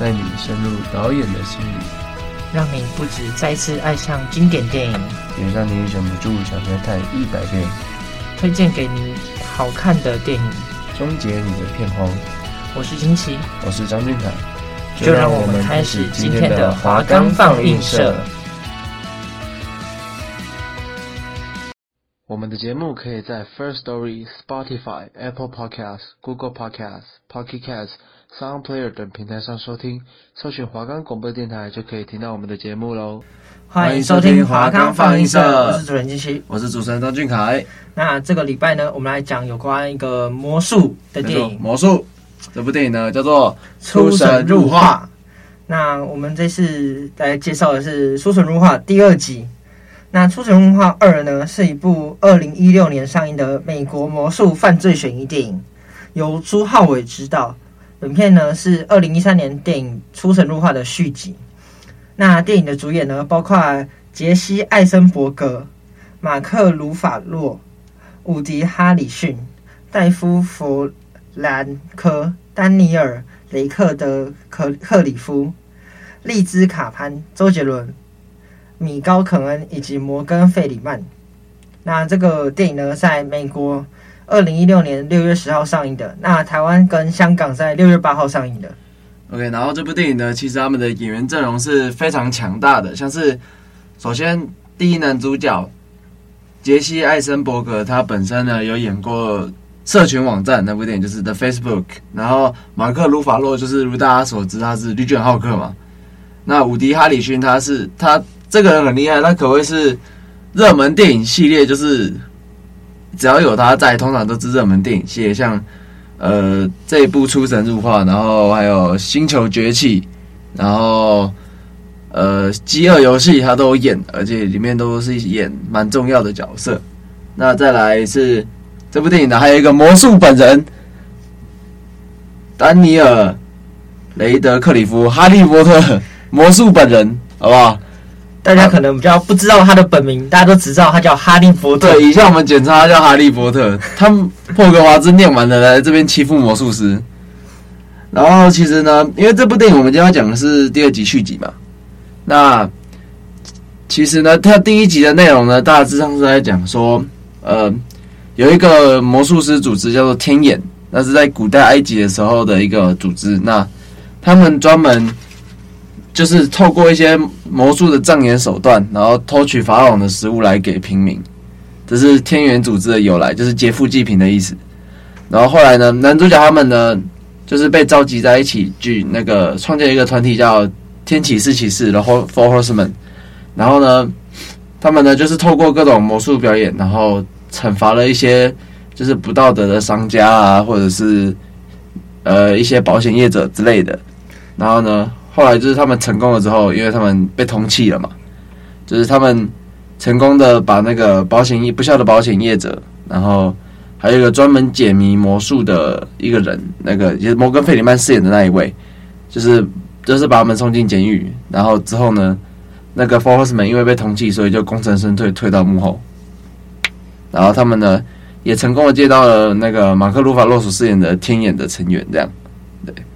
带你深入导演的心里，让你不止再次爱上经典电影，也让你忍不住想再看一百遍。推荐给你好看的电影，终结你的片荒。我是金奇，我是张俊凯，就让我们开始今天的华冈放映社。我们的节目可以在 First Story、Spotify、Apple Podcasts、Google Podcasts、Pocket Casts、Sound Player 等平台上收听，搜寻华冈广播电台就可以听到我们的节目喽。欢迎收听华冈放映社，我是主持人金奇，我是主持人张俊凯。那这个礼拜呢，我们来讲有关一个魔术的电影。魔术这部电影呢，叫做《出神入化》。那我们这次来介绍的是《出神入化》第二集。那《出神入化二》呢，是一部二零一六年上映的美国魔术犯罪悬疑电影，由朱浩伟执导。本片呢是二零一三年电影《出神入化》的续集。那电影的主演呢，包括杰西·艾森伯格、马克·鲁法洛、伍迪·哈里逊、戴夫·弗兰科、丹尼尔·雷克德·克克里夫、丽兹·卡潘、周杰伦。米高肯恩以及摩根费里曼。那这个电影呢，在美国二零一六年六月十号上映的。那台湾跟香港在六月八号上映的。OK，然后这部电影呢，其实他们的演员阵容是非常强大的。像是首先第一男主角杰西·艾森伯格，他本身呢有演过社群网站那部电影，就是 The Facebook。然后马克·鲁法洛就是如大家所知，他是绿巨人浩克嘛。那伍迪·哈里逊他是他。这个人很厉害，他可谓是热门电影系列，就是只要有他在，通常都是热门电影系列。像呃这一部《出神入化》，然后还有《星球崛起》，然后呃《饥饿游戏》，他都演，而且里面都是演蛮重要的角色。那再来是这部电影呢，还有一个魔术本人丹尼尔·雷德克里夫，哈利波特魔术本人，好不好？大家可能比较不知道他的本名，大家都只知道他叫哈利波特。对，以下我们简称他叫哈利波特。他们霍格华兹念完了，来这边欺负魔术师。然后其实呢，因为这部电影我们今天要讲的是第二集续集嘛。那其实呢，它第一集的内容呢，大致上是在讲说，呃，有一个魔术师组织叫做天眼，那是在古代埃及的时候的一个组织。那他们专门。就是透过一些魔术的障眼手段，然后偷取法老的食物来给平民，这是天元组织的由来，就是劫富济贫的意思。然后后来呢，男主角他们呢，就是被召集在一起，去那个创建一个团体叫天启四骑士然后 Four Horsemen。然后呢，他们呢就是透过各种魔术表演，然后惩罚了一些就是不道德的商家啊，或者是呃一些保险业者之类的。然后呢。后来就是他们成功了之后，因为他们被通缉了嘛，就是他们成功的把那个保险业不肖的保险业者，然后还有一个专门解谜魔术的一个人，那个也是摩根费里曼饰演的那一位，就是就是把他们送进监狱，然后之后呢，那个 Four Horsemen 因为被通缉，所以就功成身退，退到幕后，然后他们呢也成功的接到了那个马克鲁法洛所饰演的天眼的成员，这样。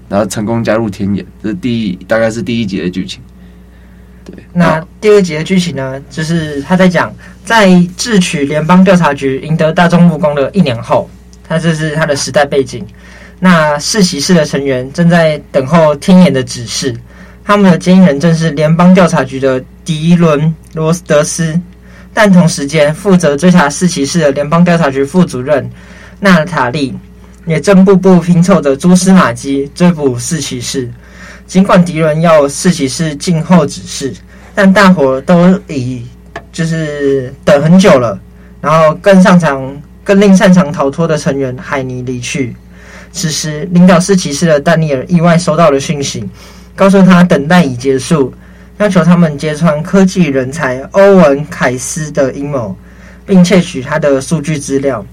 然后成功加入天眼，这是第一，大概是第一集的剧情。对，那第二集的剧情呢，就是他在讲，在智取联邦调查局赢得大众目光的一年后，他这是他的时代背景。那四骑士的成员正在等候天眼的指示，他们的监护人正是联邦调查局的迪伦罗斯德斯，但同时间负责追查四骑士的联邦调查局副主任娜塔莉。也正步步拼凑着蛛丝马迹追捕四骑士，尽管敌人要四骑士静候指示，但大伙都已就是等很久了。然后更擅长、更令擅长逃脱的成员海尼离去。此时领导四骑士的丹尼尔意外收到了讯息，告诉他等待已结束，要求他们揭穿科技人才欧文·凯斯的阴谋，并窃取他的数据资料。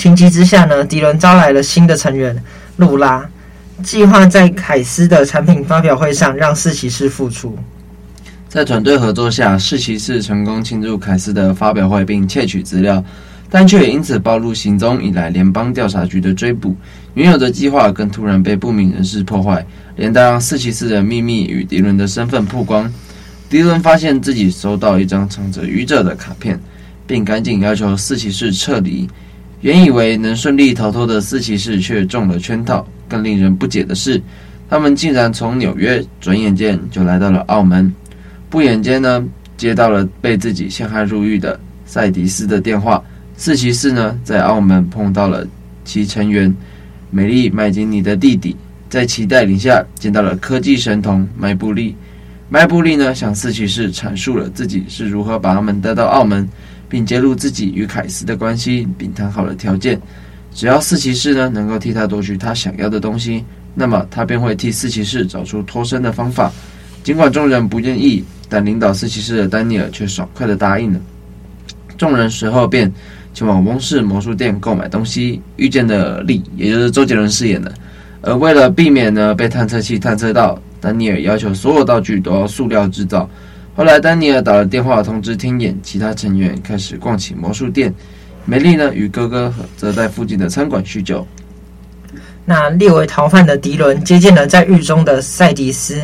情急之下呢，迪伦招来了新的成员露拉，计划在凯斯的产品发表会上让四骑士复出。在团队合作下，四骑士成功侵入凯斯的发表会并窃取资料，但却也因此暴露行踪，引来联邦调查局的追捕。原有的计划更突然被不明人士破坏，连带让四骑士的秘密与迪伦的身份曝光。迪伦发现自己收到一张藏着愚者的卡片，并赶紧要求四骑士撤离。原以为能顺利逃脱的四骑士却中了圈套。更令人不解的是，他们竟然从纽约转眼间就来到了澳门。不眼间呢，接到了被自己陷害入狱的赛迪斯的电话。四骑士呢，在澳门碰到了其成员美丽麦金尼的弟弟，在其带领下见到了科技神童麦布利。麦布利呢，向四骑士阐述了自己是如何把他们带到澳门。并揭露自己与凯斯的关系，并谈好了条件：只要四骑士呢能够替他夺取他想要的东西，那么他便会替四骑士找出脱身的方法。尽管众人不愿意，但领导四骑士的丹尼尔却爽快地答应了。众人随后便前往翁氏魔术店购买东西，遇见了利，也就是周杰伦饰演的。而为了避免呢被探测器探测到，丹尼尔要求所有道具都要塑料制造。后来，丹尼尔打了电话通知天眼，其他成员开始逛起魔术店。梅丽呢，与哥哥则在附近的餐馆叙旧。那列为逃犯的迪伦接见了在狱中的赛迪斯，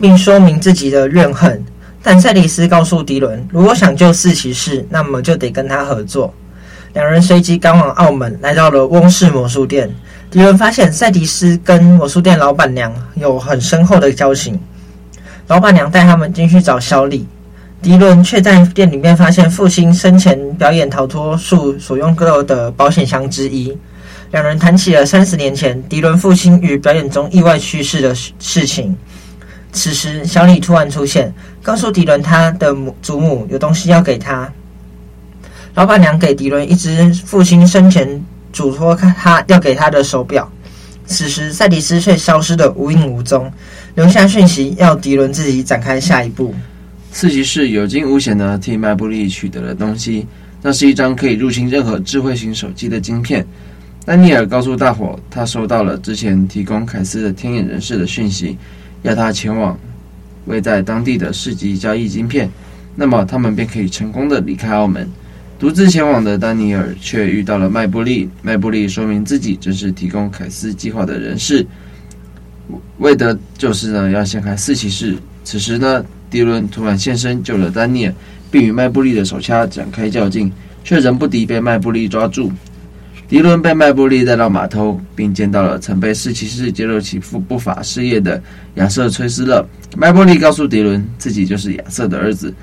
并说明自己的怨恨。但赛迪斯告诉迪伦，如果想救四骑士，那么就得跟他合作。两人随即赶往澳门，来到了翁氏魔术店。迪伦发现赛迪斯跟魔术店老板娘有很深厚的交情。老板娘带他们进去找小李，迪伦却在店里面发现父亲生前表演逃脱术所用过的保险箱之一。两人谈起了三十年前迪伦父亲于表演中意外去世的事情。此时，小李突然出现，告诉迪伦他的母祖母有东西要给他。老板娘给迪伦一只父亲生前嘱托他要给他的手表。此时，赛迪斯却消失得无影无踪。留下讯息，要迪伦自己展开下一步。四骑士有惊无险地替麦布利取得了东西，那是一张可以入侵任何智慧型手机的晶片。丹尼尔告诉大伙，他收到了之前提供凯斯的天眼人士的讯息，要他前往位在当地的市集交易晶片，那么他们便可以成功地离开澳门。独自前往的丹尼尔却遇到了麦布利，麦布利说明自己正是提供凯斯计划的人士。为的就是呢，要陷害四骑士。此时呢，迪伦突然现身救了丹尼尔，并与麦布利的手下展开较劲，却仍不敌被麦布利抓住。迪伦被麦布利带到码头，并见到了曾被四骑士揭露其不不法事业的亚瑟·崔斯勒。麦布利告诉迪伦，自己就是亚瑟的儿子，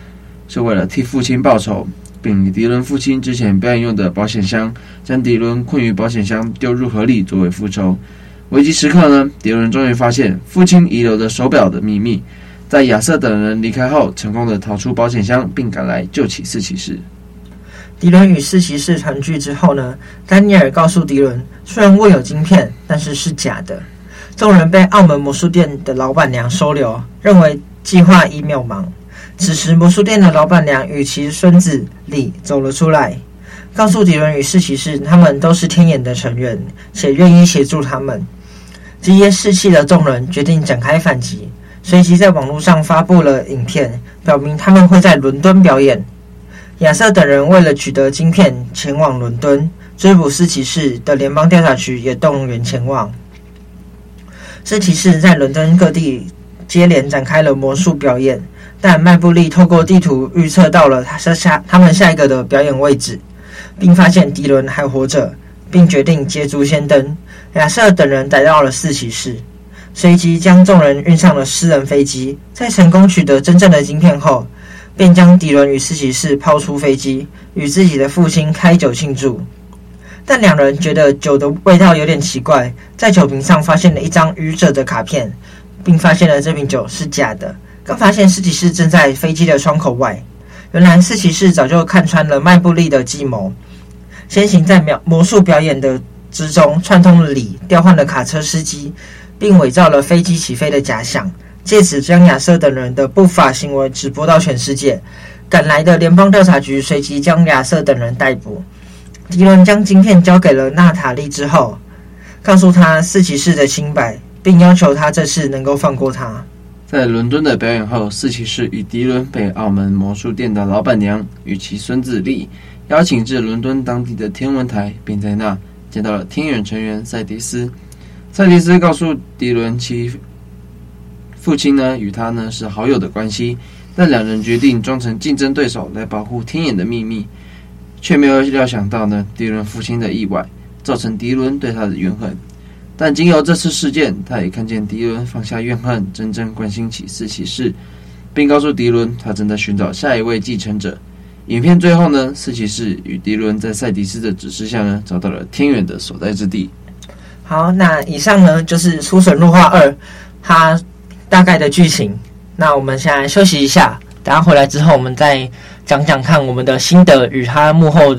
是为了替父亲报仇，并以迪伦父亲之前表演用的保险箱，将迪伦困于保险箱丢入河里作为复仇。危急时刻呢，迪伦终于发现父亲遗留的手表的秘密，在亚瑟等人离开后，成功的逃出保险箱，并赶来救起四骑士。迪伦与四骑士团聚之后呢，丹尼尔告诉迪伦，虽然握有晶片，但是是假的。众人被澳门魔术店的老板娘收留，认为计划已渺茫。此时，魔术店的老板娘与其孙子李走了出来。告诉迪伦与四骑士，他们都是天眼的成员，且愿意协助他们。这些士气的众人决定展开反击，随即在网络上发布了影片，表明他们会在伦敦表演。亚瑟等人为了取得晶片，前往伦敦追捕四骑士的联邦调查局也动员前往。四骑士在伦敦各地接连展开了魔术表演，但麦布利透过地图预测到了他下他们下一个的表演位置。并发现迪伦还活着，并决定捷足先登。亚瑟等人逮到了四骑士，随即将众人运上了私人飞机。在成功取得真正的晶片后，便将迪伦与四骑士抛出飞机，与自己的父亲开酒庆祝。但两人觉得酒的味道有点奇怪，在酒瓶上发现了一张愚者的卡片，并发现了这瓶酒是假的。更发现四骑士正在飞机的窗口外。原来四骑士早就看穿了麦布利的计谋。先行在描魔术表演的之中串通了李，调换了卡车司机，并伪造了飞机起飞的假象，借此将亚瑟等人的不法行为直播到全世界。赶来的联邦调查局随即将亚瑟等人逮捕。迪伦将晶片交给了娜塔莉之后，告诉他四骑士的清白，并要求他这次能够放过他。在伦敦的表演后，四骑士与迪伦被澳门魔术店的老板娘与其孙子利邀请至伦敦当地的天文台，并在那见到了天眼成员赛迪斯。赛迪斯告诉迪伦，其父亲呢与他呢是好友的关系，但两人决定装成竞争对手来保护天眼的秘密，却没有料想到呢迪伦父亲的意外，造成迪伦对他的怨恨。但经由这次事件，他也看见迪伦放下怨恨，真正关心起四骑士，并告诉迪伦，他正在寻找下一位继承者。影片最后呢，四骑士与迪伦在赛迪斯的指示下呢，找到了天元的所在之地。好，那以上呢就是《出神入化二》它大概的剧情。那我们先来休息一下，等下回来之后，我们再讲讲看我们的心得与它幕后。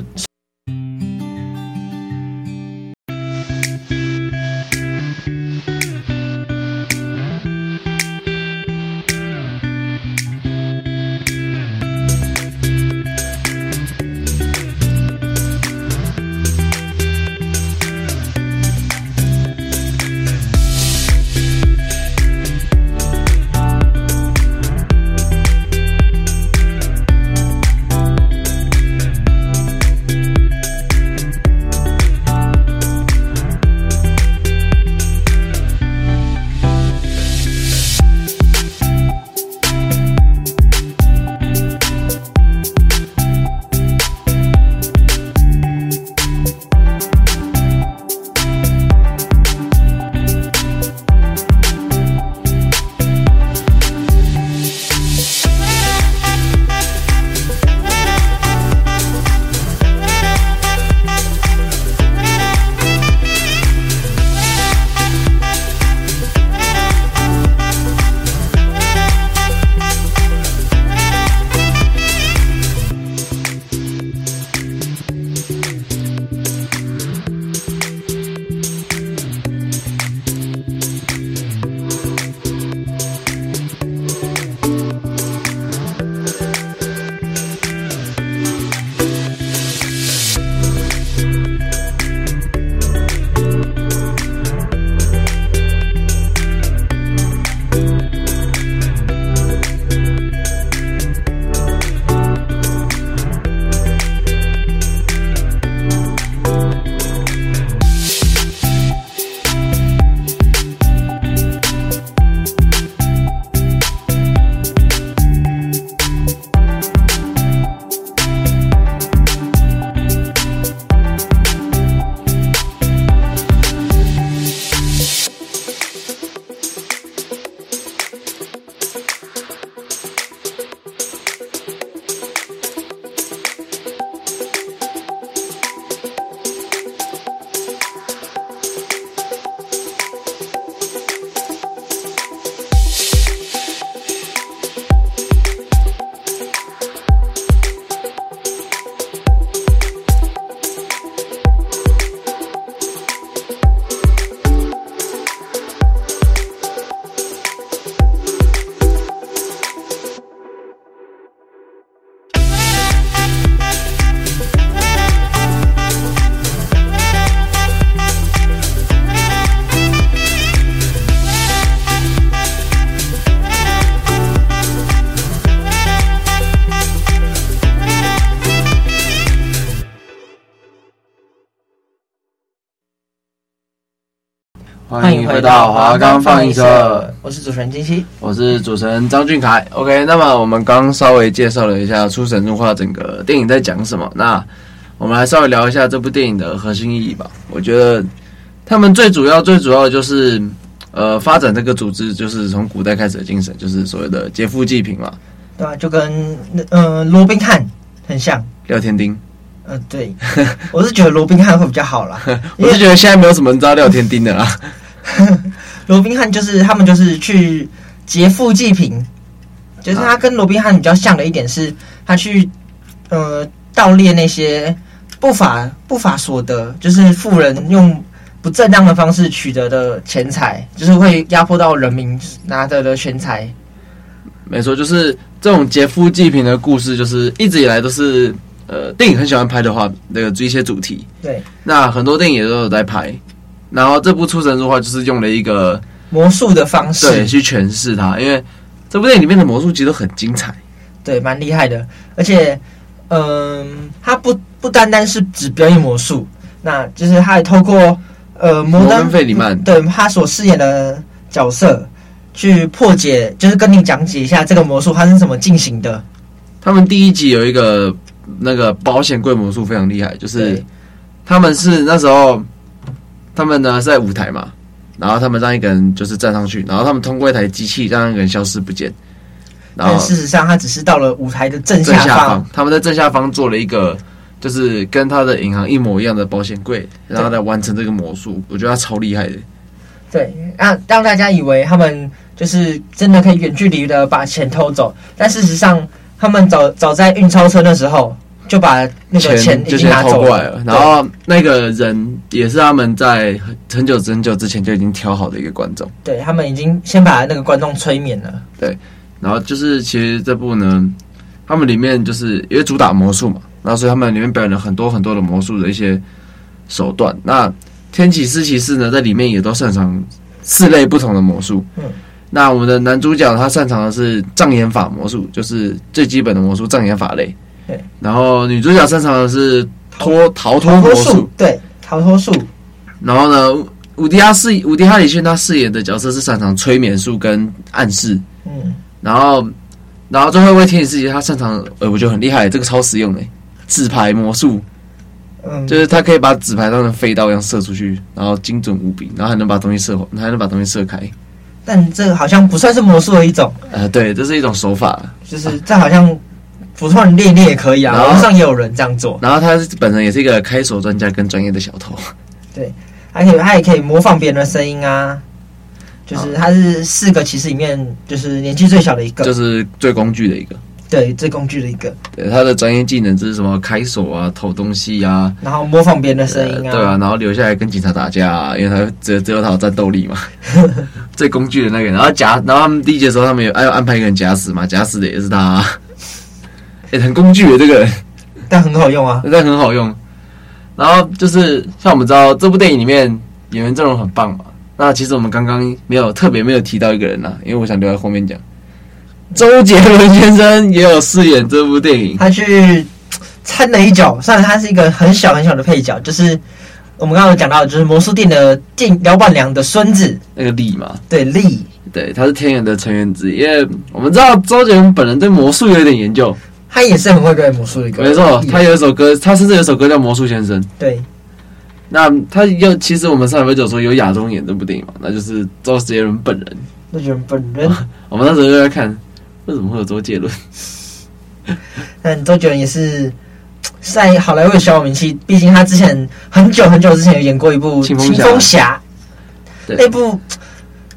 回到华冈放映社，我是主持人金熙，我是主持人张俊凯。OK，那么我们刚稍微介绍了一下《出神入化》整个电影在讲什么，那我们来稍微聊一下这部电影的核心意义吧。我觉得他们最主要、最主要的就是呃，发展这个组织，就是从古代开始的精神，就是所谓的劫富济贫嘛。对啊，就跟呃罗宾汉很像，廖天丁。呃，对，我是觉得罗宾汉会比较好啦。我是觉得现在没有什么人知道廖天丁的啦。罗宾汉就是他们就是去劫富济贫，就是他跟罗宾汉比较像的一点是，他去呃盗猎那些不法不法所得，就是富人用不正当的方式取得的钱财，就是会压迫到人民拿得的钱财。没错，就是这种劫富济贫的故事，就是一直以来都是呃电影很喜欢拍的话，那个一些主题。对，那很多电影也都有在拍。然后这部《出神入化》就是用了一个魔术的方式对去诠释它，因为这部电影里面的魔术其实都很精彩，对，蛮厉害的。而且，嗯、呃，它不不单单是只表演魔术，那就是他还透过呃摩登费里曼对他所饰演的角色去破解，就是跟你讲解一下这个魔术它是怎么进行的。他们第一集有一个那个保险柜魔术非常厉害，就是他们是那时候。他们呢是在舞台嘛，然后他们让一个人就是站上去，然后他们通过一台机器让一个人消失不见。然后事实上，他只是到了舞台的正下方，下方他们在正下方做了一个就是跟他的银行一模一样的保险柜，然后来完成这个魔术。我觉得他超厉害的。对，让让大家以为他们就是真的可以远距离的把钱偷走，但事实上，他们早早在运钞车的时候。就把那个钱已经拿走过来了，然后那个人也是他们在很久很久之前就已经挑好的一个观众，对，他们已经先把那个观众催眠了。对，然后就是其实这部呢，他们里面就是因为主打魔术嘛，然后所以他们里面表演了很多很多的魔术的一些手段。那天启四骑士呢，在里面也都擅长四类不同的魔术。嗯，那我们的男主角他擅长的是障眼法魔术，就是最基本的魔术障眼法类。对，然后女主角擅长的是脱逃脱魔术，对，逃脱术。然后呢，伍迪哈饰伍迪哈里逊他饰演的角色是擅长催眠术跟暗示。嗯，然后，然后最后一位天启四骑士他擅长，呃，我觉得很厉害，这个超实用的纸牌魔术。嗯，就是他可以把纸牌当成飞刀一样射出去，然后精准无比，然后还能把东西射，还能把东西射开。但这个好像不算是魔术的一种。呃，对，这是一种手法，就是这好像。普通人练练也可以啊，网上也有人这样做。然后他本人也是一个开锁专家跟专业的小偷。对，还可以，他也可以模仿别人的声音啊。就是他是四个骑士里面，就是年纪最小的一个，就是最工具的一个。对，最工具的一个。对，他的专业技能就是什么开锁啊、偷东西啊，然后模仿别人的声音啊。对啊，然后留下来跟警察打架啊，因为他只有只有他有战斗力嘛。最工具的那个人，然后假，然后他们第一节的时候，他们有要安排一个人假死嘛，假死的也是他啊。也、欸、很工具的这个，但很好用啊，但很好用。然后就是像我们知道这部电影里面演员阵容很棒嘛，那其实我们刚刚没有特别没有提到一个人呐，因为我想留在后面讲。周杰伦先生也有饰演这部电影，他去掺了一脚，虽然他是一个很小很小的配角，就是我们刚刚有讲到，就是魔术店的店老板娘的孙子，那个力嘛，对力，对，他是天元的成员之一，因为我们知道周杰伦本人对魔术有点研究。他也是很会表演魔术的一个，没错，他有一首歌，他甚至有一首歌叫《魔术先生》。对，那他又其实我们上回就说有亚洲演这部电影嘛，那就是周杰伦本人。周杰伦本人，我们那时候就在看，为什么会有周杰伦？但周杰伦也是在好莱坞小有名气，毕竟他之前很久很久之前有演过一部《青蜂侠》，那部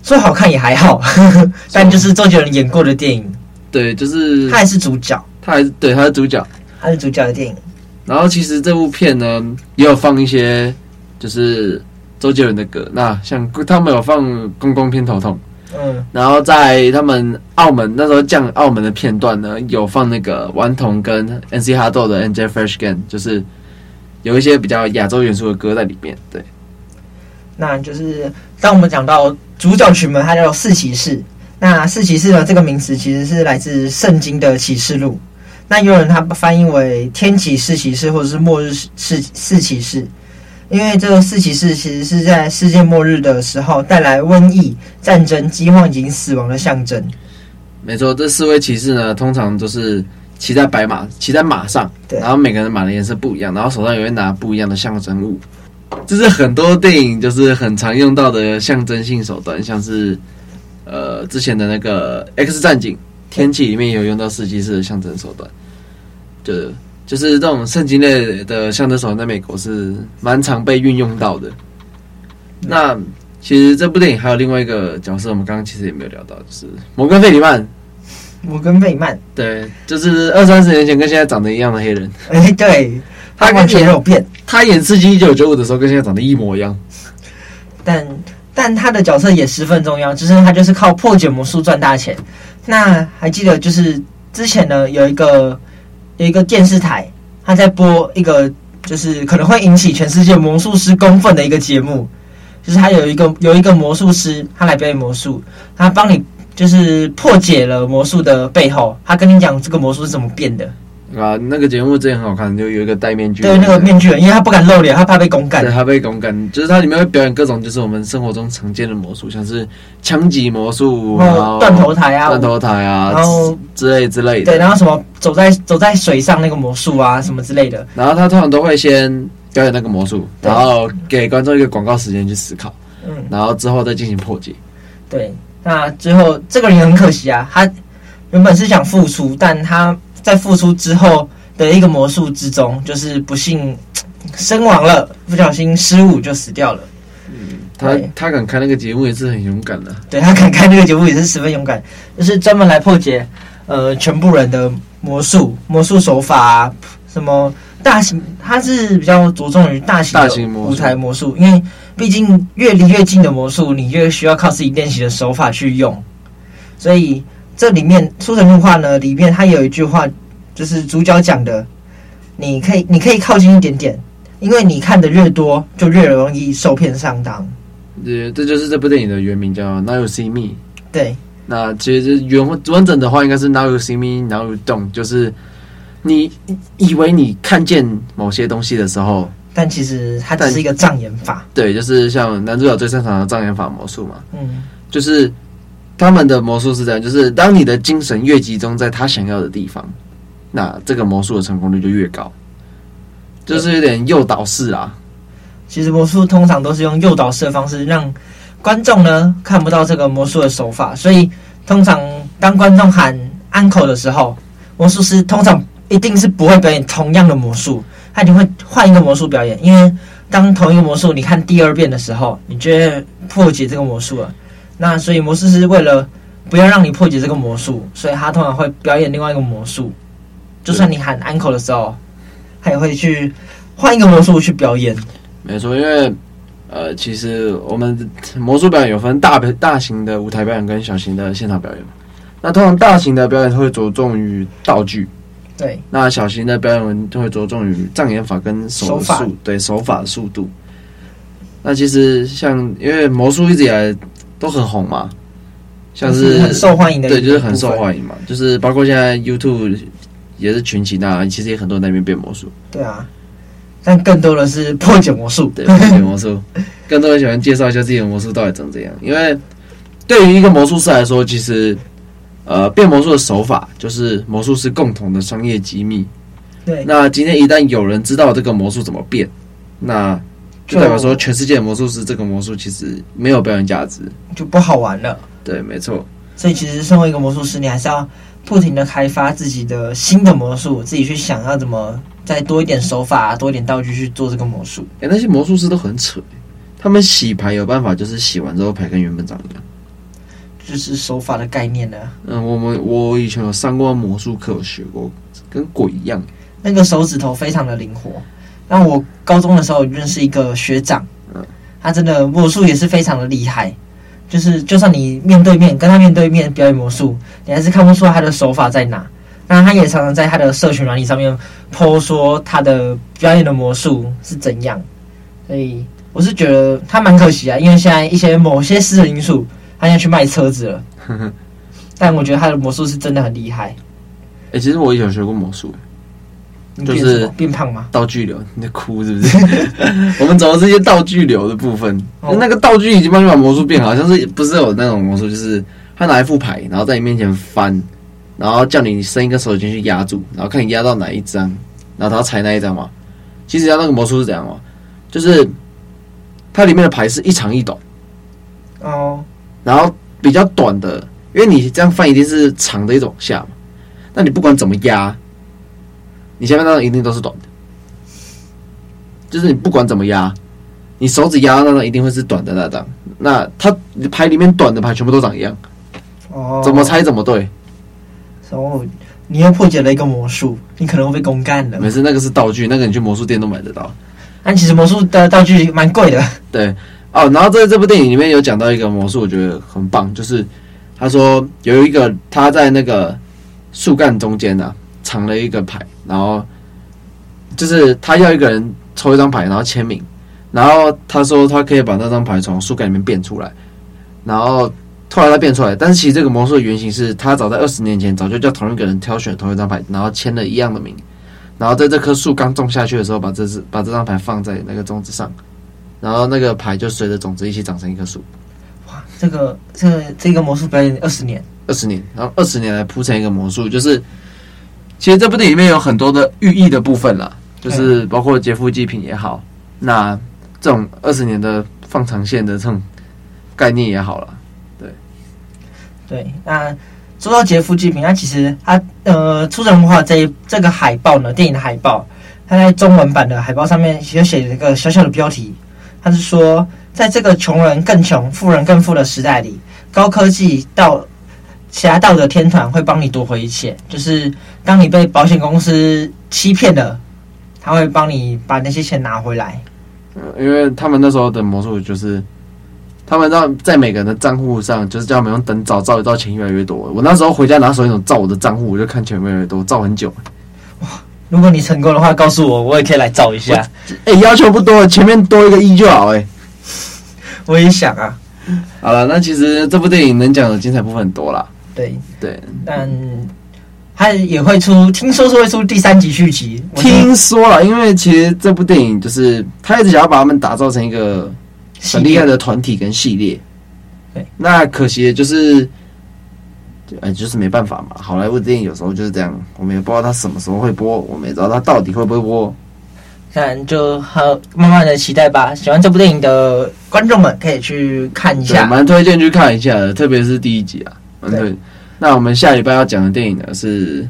说好看也还好，但就是周杰伦演过的电影。对，就是他还是主角，他还是对，他是主角，他是主角的电影。然后其实这部片呢，也有放一些就是周杰伦的歌。那像他们有放《公公偏头痛》，嗯，然后在他们澳门那时候降澳门的片段呢，有放那个顽童跟 NC 哈豆的《Angel Fresh Game》，就是有一些比较亚洲元素的歌在里面。对，那就是当我们讲到主角群们，他叫四骑士。那四骑士呢？这个名词其实是来自圣经的启示录。那有人他翻译为天启四骑士，或者是末日四四骑士，因为这个四骑士其实是在世界末日的时候带来瘟疫、战争、饥荒以及死亡的象征。没错，这四位骑士呢，通常都是骑在白马，骑在马上，然后每个人马的颜色不一样，然后手上也会拿不一样的象征物。这是很多电影就是很常用到的象征性手段，像是。呃，之前的那个《X 战警：天气》里面有用到四骑士的象征手段，就就是这种圣经类的象征手段，在美国是蛮常被运用到的。那其实这部电影还有另外一个角色，我们刚刚其实也没有聊到，就是摩根·费里曼。摩根·费里曼，对，就是二三十年前跟现在长得一样的黑人。哎，对，他完全没有变。他演《刺激一九九五》的时候，跟现在长得一模一样。但但他的角色也十分重要，就是他就是靠破解魔术赚大钱。那还记得就是之前呢有一个有一个电视台，他在播一个就是可能会引起全世界魔术师公愤的一个节目，就是他有一个有一个魔术师，他来表演魔术，他帮你就是破解了魔术的背后，他跟你讲这个魔术是怎么变的。啊，那个节目真的很好看，就有一个戴面具。对，那个面具人，因为他不敢露脸，他怕被公干。对，他被公干，就是他里面会表演各种，就是我们生活中常见的魔术，像是枪击魔术，然后断头台啊，断头台啊，然后之类之类的。对，然后什么走在走在水上那个魔术啊，什么之类的。然后他通常都会先表演那个魔术，然后给观众一个广告时间去思考，嗯，然后之后再进行破解。对，那最后这个人很可惜啊，他原本是想复出，但他在复出之后。的一个魔术之中，就是不幸身亡了，不小心失误就死掉了。嗯，他他敢开那个节目也是很勇敢的。对，他敢开那个节目也是十分勇敢，就是专门来破解呃全部人的魔术魔术手法啊，什么大型，他是比较着重于大型的舞台魔术，因为毕竟越离越近的魔术，你越需要靠自己练习的手法去用。所以这里面《出神入化》呢，里面它有一句话。就是主角讲的，你可以，你可以靠近一点点，因为你看的越多，就越容易受骗上当。对，这就是这部电影的原名叫《Now You See Me》。对，那其实原完整的话应该是 Now You See Me, Now You Don't，就是你以为你看见某些东西的时候，但其实它只是一个障眼法。对，就是像男主角最擅长的障眼法魔术嘛。嗯，就是他们的魔术是这样，就是当你的精神越集中在他想要的地方。那这个魔术的成功率就越高，就是有点诱导式啊。其实魔术通常都是用诱导式的方式，让观众呢看不到这个魔术的手法。所以通常当观众喊 uncle 的时候，魔术师通常一定是不会表演同样的魔术，他一定会换一个魔术表演。因为当同一个魔术你看第二遍的时候，你就会破解这个魔术了。那所以魔术师为了不要让你破解这个魔术，所以他通常会表演另外一个魔术。就算你喊 uncle 的时候，他也会去换一个魔术去表演。没错，因为呃，其实我们魔术表演有分大大型的舞台表演跟小型的现场表演。那通常大型的表演会着重于道具，对。那小型的表演就会着重于障眼法跟手速，手法对手法的速度。那其实像因为魔术一直以来都很红嘛，像是，是很受欢迎的，对，就是很受欢迎嘛，就是包括现在 YouTube。也是群起，那其实也很多人在那边变魔术。对啊，但更多的是 破解魔术。对，破解魔术，更多人喜欢介绍一下自己的魔术到底长怎样。因为对于一个魔术师来说，其实呃，变魔术的手法就是魔术师共同的商业机密。对，那今天一旦有人知道这个魔术怎么变，那就代表说全世界的魔术师这个魔术其实没有表演价值，就不好玩了。对，没错。所以其实身为一个魔术师，你还是要。不停的开发自己的新的魔术，自己去想要怎么再多一点手法、多一点道具去做这个魔术。哎，那些魔术师都很扯，他们洗牌有办法，就是洗完之后牌跟原本长一样，就是手法的概念呢。嗯，我们我以前有上过魔术课，学过，跟鬼一样。那个手指头非常的灵活。那我高中的时候认识一个学长，嗯，他真的魔术也是非常的厉害。就是，就算你面对面跟他面对面表演魔术，你还是看不出他的手法在哪。那他也常常在他的社群软体上面 po 说他的表演的魔术是怎样。所以我是觉得他蛮可惜啊，因为现在一些某些私人因素，他现在去卖车子了。但我觉得他的魔术是真的很厉害。哎、欸，其实我以前学过魔术。就是变胖吗？道具流，你在哭是不是？我们走的这些道具流的部分，哦、那个道具已经帮你把魔术变好，像是不是有那种魔术，就是他拿一副牌，然后在你面前翻，然后叫你伸一个手进去压住，然后看你压到哪一张，然后他猜那一张嘛。其实他那个魔术是怎样嘛？就是它里面的牌是一长一短哦，然后比较短的，因为你这样翻一定是长的一种下嘛，那你不管怎么压。你下面那张一定都是短的，就是你不管怎么压，你手指压到那张一定会是短的那张。那它牌里面短的牌全部都长一样，哦，怎么猜怎么对。哦，你又破解了一个魔术，你可能会被公干的。没事，那个是道具，那个你去魔术店都买得到。但其实魔术的道具蛮贵的。对，哦，然后在这部电影里面有讲到一个魔术，我觉得很棒，就是他说有一个他在那个树干中间呢、啊、藏了一个牌，然后就是他要一个人抽一张牌，然后签名，然后他说他可以把那张牌从树干里面变出来，然后后来他变出来，但是其实这个魔术的原型是他早在二十年前早就 叫同一个人挑选同一张牌，然后签了一样的名，然后在这棵树刚种下去的时候，把这只把这张牌放在那个种子上。然后那个牌就随着种子一起长成一棵树。哇，这个这个这个魔术表演二十年，二十年，然后二十年来铺成一个魔术，就是其实这部电影里面有很多的寓意的部分啦，就是包括劫富济贫也好，那这种二十年的放长线的这种概念也好了，对，对。那说到劫富济贫，那其实它呃，出神入化这一这个海报呢，电影的海报，它在中文版的海报上面其实写了一个小小的标题。它是说，在这个穷人更穷、富人更富的时代里，高科技到其他道德天团会帮你夺回一切。就是当你被保险公司欺骗了，他会帮你把那些钱拿回来。嗯，因为他们那时候的魔术就是，他们让在每个人的账户上，就是叫他们用灯照，照一照钱越来越多。我那时候回家拿手电筒照我的账户，我就看钱越来越多，照很久。哇！如果你成功的话，告诉我，我也可以来照一下。哎、欸，要求不多，前面多一个一就好。哎，我也想啊。好了，那其实这部电影能讲的精彩部分很多啦。对对，但他也会出，听说是会出第三集续集。听说了，因为其实这部电影就是他一直想要把他们打造成一个很厉害的团体跟系列。对，那可惜的就是。哎，就是没办法嘛。好莱坞电影有时候就是这样，我们也不知道他什么时候会播，我们也不知道他到底会不会播。看，就好，慢慢的期待吧。喜欢这部电影的观众们可以去看一下，蛮推荐去看一下的，特别是第一集啊。蛮对。那我们下礼拜要讲的电影呢是。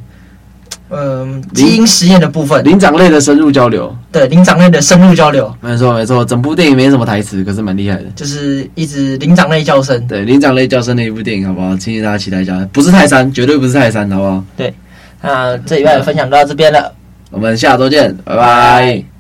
嗯，基因实验的部分，灵长类的深入交流，对，灵长类的深入交流，没错没错，整部电影没什么台词，可是蛮厉害的，就是一直灵长类叫声，对，灵长类叫声的一部电影，好不好？请大家期待一下，不是泰山，绝对不是泰山，好不好？对，那这礼拜的分享就到这边了，我们下周见。拜拜。